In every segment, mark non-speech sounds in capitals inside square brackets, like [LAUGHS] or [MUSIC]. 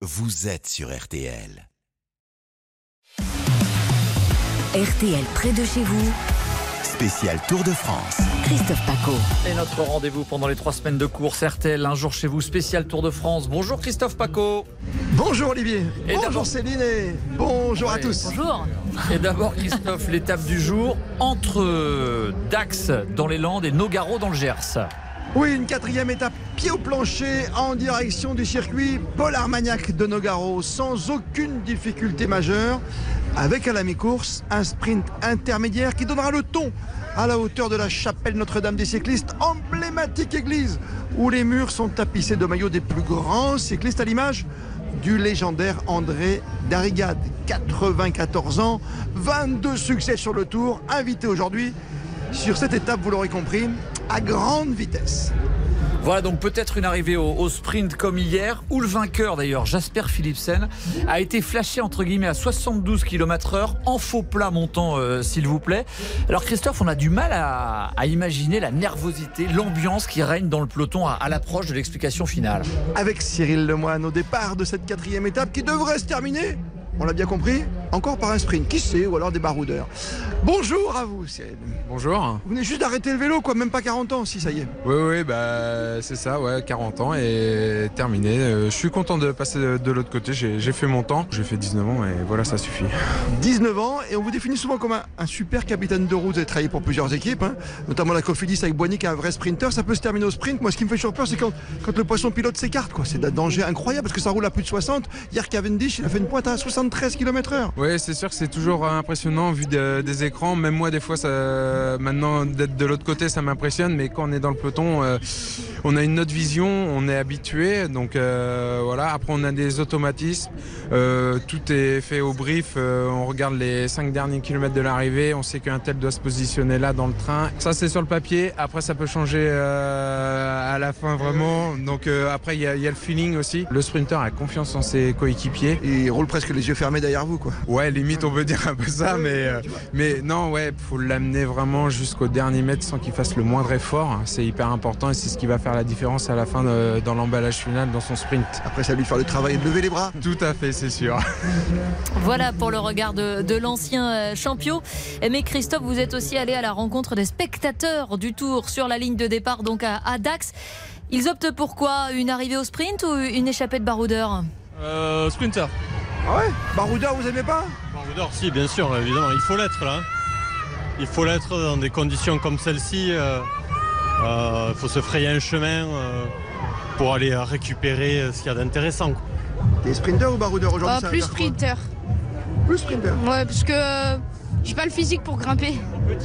vous êtes sur RTL. RTL près de chez vous. Spécial Tour de France. Christophe Paco. Et notre rendez-vous pendant les trois semaines de course RTL, un jour chez vous, spécial Tour de France. Bonjour Christophe Paco. Bonjour Olivier. Et d'abord- bonjour Céline et bonjour à tous. Bonjour. Et d'abord Christophe, [LAUGHS] l'étape du jour entre Dax dans les Landes et Nogaro dans le Gers. Oui, une quatrième étape pied au plancher en direction du circuit Paul Armagnac de Nogaro sans aucune difficulté majeure. Avec à la mi-course un sprint intermédiaire qui donnera le ton à la hauteur de la chapelle Notre-Dame des cyclistes, emblématique église où les murs sont tapissés de maillots des plus grands cyclistes à l'image du légendaire André Darrigade, 94 ans, 22 succès sur le tour, invité aujourd'hui sur cette étape, vous l'aurez compris, à grande vitesse. Voilà donc peut-être une arrivée au, au sprint comme hier, où le vainqueur d'ailleurs, Jasper Philipsen, a été flashé entre guillemets à 72 km/h en faux plat montant, euh, s'il vous plaît. Alors Christophe, on a du mal à, à imaginer la nervosité, l'ambiance qui règne dans le peloton à, à l'approche de l'explication finale. Avec Cyril Lemoine au départ de cette quatrième étape qui devrait se terminer, on l'a bien compris, encore par un sprint, qui sait, ou alors des baroudeurs. Bonjour à vous Cyril. Bonjour. Vous venez juste d'arrêter le vélo, quoi, même pas 40 ans, si ça y est. Oui, oui, bah c'est ça, ouais, 40 ans et terminé. Euh, je suis content de passer de, de l'autre côté. J'ai fait mon temps. J'ai fait 19 ans et voilà, ça suffit. 19 ans, et on vous définit souvent comme un, un super capitaine de route. Vous avez travaillé pour plusieurs équipes, hein, notamment la Cofidis avec Boigny qui est un vrai sprinter. Ça peut se terminer au sprint. Moi, ce qui me fait toujours peur, c'est quand, quand le poisson pilote s'écarte. quoi. C'est d'un danger incroyable parce que ça roule à plus de 60. Hier, Cavendish, il a fait une pointe à 73 km/h. Oui, c'est sûr que c'est toujours impressionnant vu de- des écrans. Même moi, des fois, ça, maintenant d'être de l'autre côté, ça m'impressionne. Mais quand on est dans le peloton, euh, on a une autre vision, on est habitué. Donc euh, voilà. Après, on a des automatismes. Euh, tout est fait au brief. Euh, on regarde les 5 derniers kilomètres de l'arrivée. On sait qu'un tel doit se positionner là dans le train. Ça, c'est sur le papier. Après, ça peut changer euh, à la fin vraiment. Donc après, il y, y a le feeling aussi. Le sprinter a confiance en ses coéquipiers. Il roule presque les yeux fermés derrière vous, quoi. Ouais, limite, on peut dire un peu ça, mais, euh, mais non, ouais, faut l'amener vraiment jusqu'au dernier mètre sans qu'il fasse le moindre effort. C'est hyper important et c'est ce qui va faire la différence à la fin de- dans l'emballage final, dans son sprint. Après, ça lui de faire le travail et de lever les bras. Tout à fait, c'est sûr. [LAUGHS] Voilà pour le regard de, de l'ancien euh, champion. Mais Christophe, vous êtes aussi allé à la rencontre des spectateurs du Tour sur la ligne de départ, donc à, à Dax. Ils optent pour quoi? Une arrivée au sprint ou une échappée de baroudeur? Euh, sprinter. Ah ouais Baroudeur, vous aimez pas Baroudeur, si, bien sûr, évidemment. Il faut l'être là. Il faut l'être dans des conditions comme celle-ci. euh, euh, Il faut se frayer un chemin euh, pour aller euh, récupérer euh, ce qu'il y a d'intéressant. T'es sprinter ou baroudeur aujourd'hui Euh, plus sprinter. Plus sprinter. Ouais, parce que euh, j'ai pas le physique pour grimper.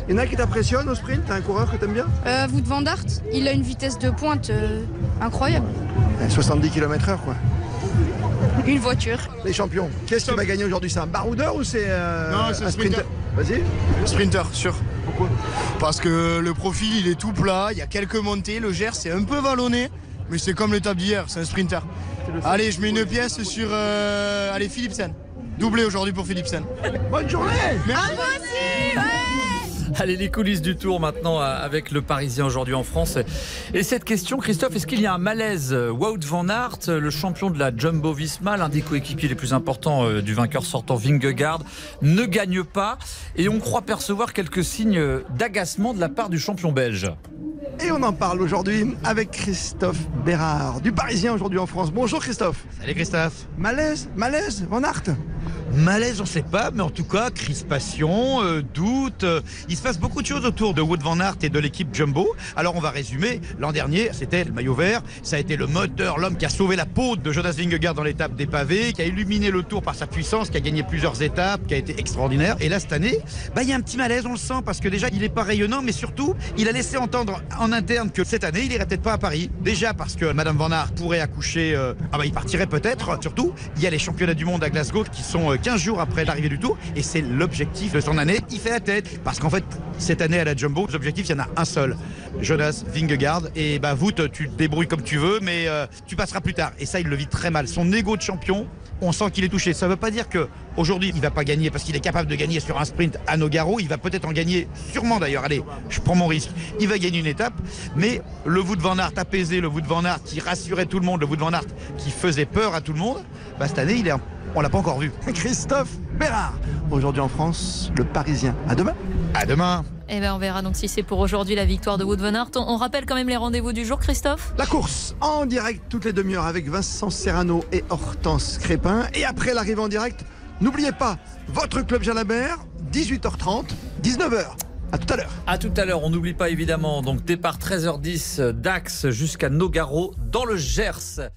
Il y en a qui t'impressionnent au sprint T'as un coureur que t'aimes bien Euh, Wout van Aert, il a une vitesse de pointe euh, incroyable. Ouais, 70 km/h, quoi. Une voiture. Les champions. Qu'est-ce qui va gagner aujourd'hui C'est un baroudeur ou c'est euh, Non, c'est un sprinter sprinter. Vas-y. Sprinter, sûr. Pourquoi Parce que le profil, il est tout plat, il y a quelques montées, le Gers, c'est un peu vallonné, mais c'est comme l'étape d'hier, c'est un sprinter. Allez, je mets une pièce sur... euh, allez, Philipsen. Doublé aujourd'hui pour Philipsen. Bonne journée [LAUGHS] Allez, les coulisses du tour maintenant euh, avec le Parisien aujourd'hui en France. Et cette question, Christophe, est-ce qu'il y a un malaise Wout van Aert, le champion de la Jumbo Visma, l'un des coéquipiers les plus importants euh, du vainqueur sortant Vingegaard, ne gagne pas? Et on croit percevoir quelques signes d'agacement de la part du champion belge. Et on en parle aujourd'hui avec Christophe Bérard, du Parisien aujourd'hui en France. Bonjour Christophe. Salut Christophe. Malaise Malaise Van Aert? Malaise, on sait pas, mais en tout cas, crispation, euh, doute. euh, il se passe beaucoup de choses autour de Wood Van Aert et de l'équipe Jumbo. Alors on va résumer. L'an dernier, c'était le maillot vert. Ça a été le moteur, l'homme qui a sauvé la peau de Jonas Vingegaard dans l'étape des pavés, qui a illuminé le tour par sa puissance, qui a gagné plusieurs étapes, qui a été extraordinaire. Et là, cette année, bah, il y a un petit malaise, on le sent, parce que déjà, il est pas rayonnant, mais surtout, il a laissé entendre en interne que cette année, il irait peut-être pas à Paris. Déjà parce que Madame Van Aert pourrait accoucher, euh, ah bah, il partirait peut-être. Surtout, il y a les championnats du monde à Glasgow qui sont euh, 15 jours après l'arrivée du tour, et c'est l'objectif de son année. Il fait la tête, parce qu'en fait, cette année à la Jumbo, l'objectif, il y en a un seul. Jonas Vingegaard. Et bah, Wout, tu te débrouilles comme tu veux, mais euh, tu passeras plus tard. Et ça, il le vit très mal. Son ego de champion, on sent qu'il est touché. Ça ne veut pas dire que aujourd'hui il va pas gagner parce qu'il est capable de gagner sur un sprint à Nogaro. Il va peut-être en gagner, sûrement d'ailleurs. Allez, je prends mon risque. Il va gagner une étape, mais le Wout van Aert apaisé, le Wout van Aert qui rassurait tout le monde, le Wout van Aert qui faisait peur à tout le monde, bah, cette année il est, un- on l'a pas encore vu. [LAUGHS] Christophe Bérard. Aujourd'hui en France, le Parisien. À demain. À demain. Eh ben, on verra donc si c'est pour aujourd'hui la victoire de Wout van Aert. On, rappelle quand même les rendez-vous du jour, Christophe? La course en direct toutes les demi-heures avec Vincent Serrano et Hortense Crépin. Et après l'arrivée en direct, n'oubliez pas, votre club Jalabert, 18h30, 19h. À tout à l'heure. À tout à l'heure, on n'oublie pas évidemment, donc départ 13h10 Dax jusqu'à Nogaro dans le Gers.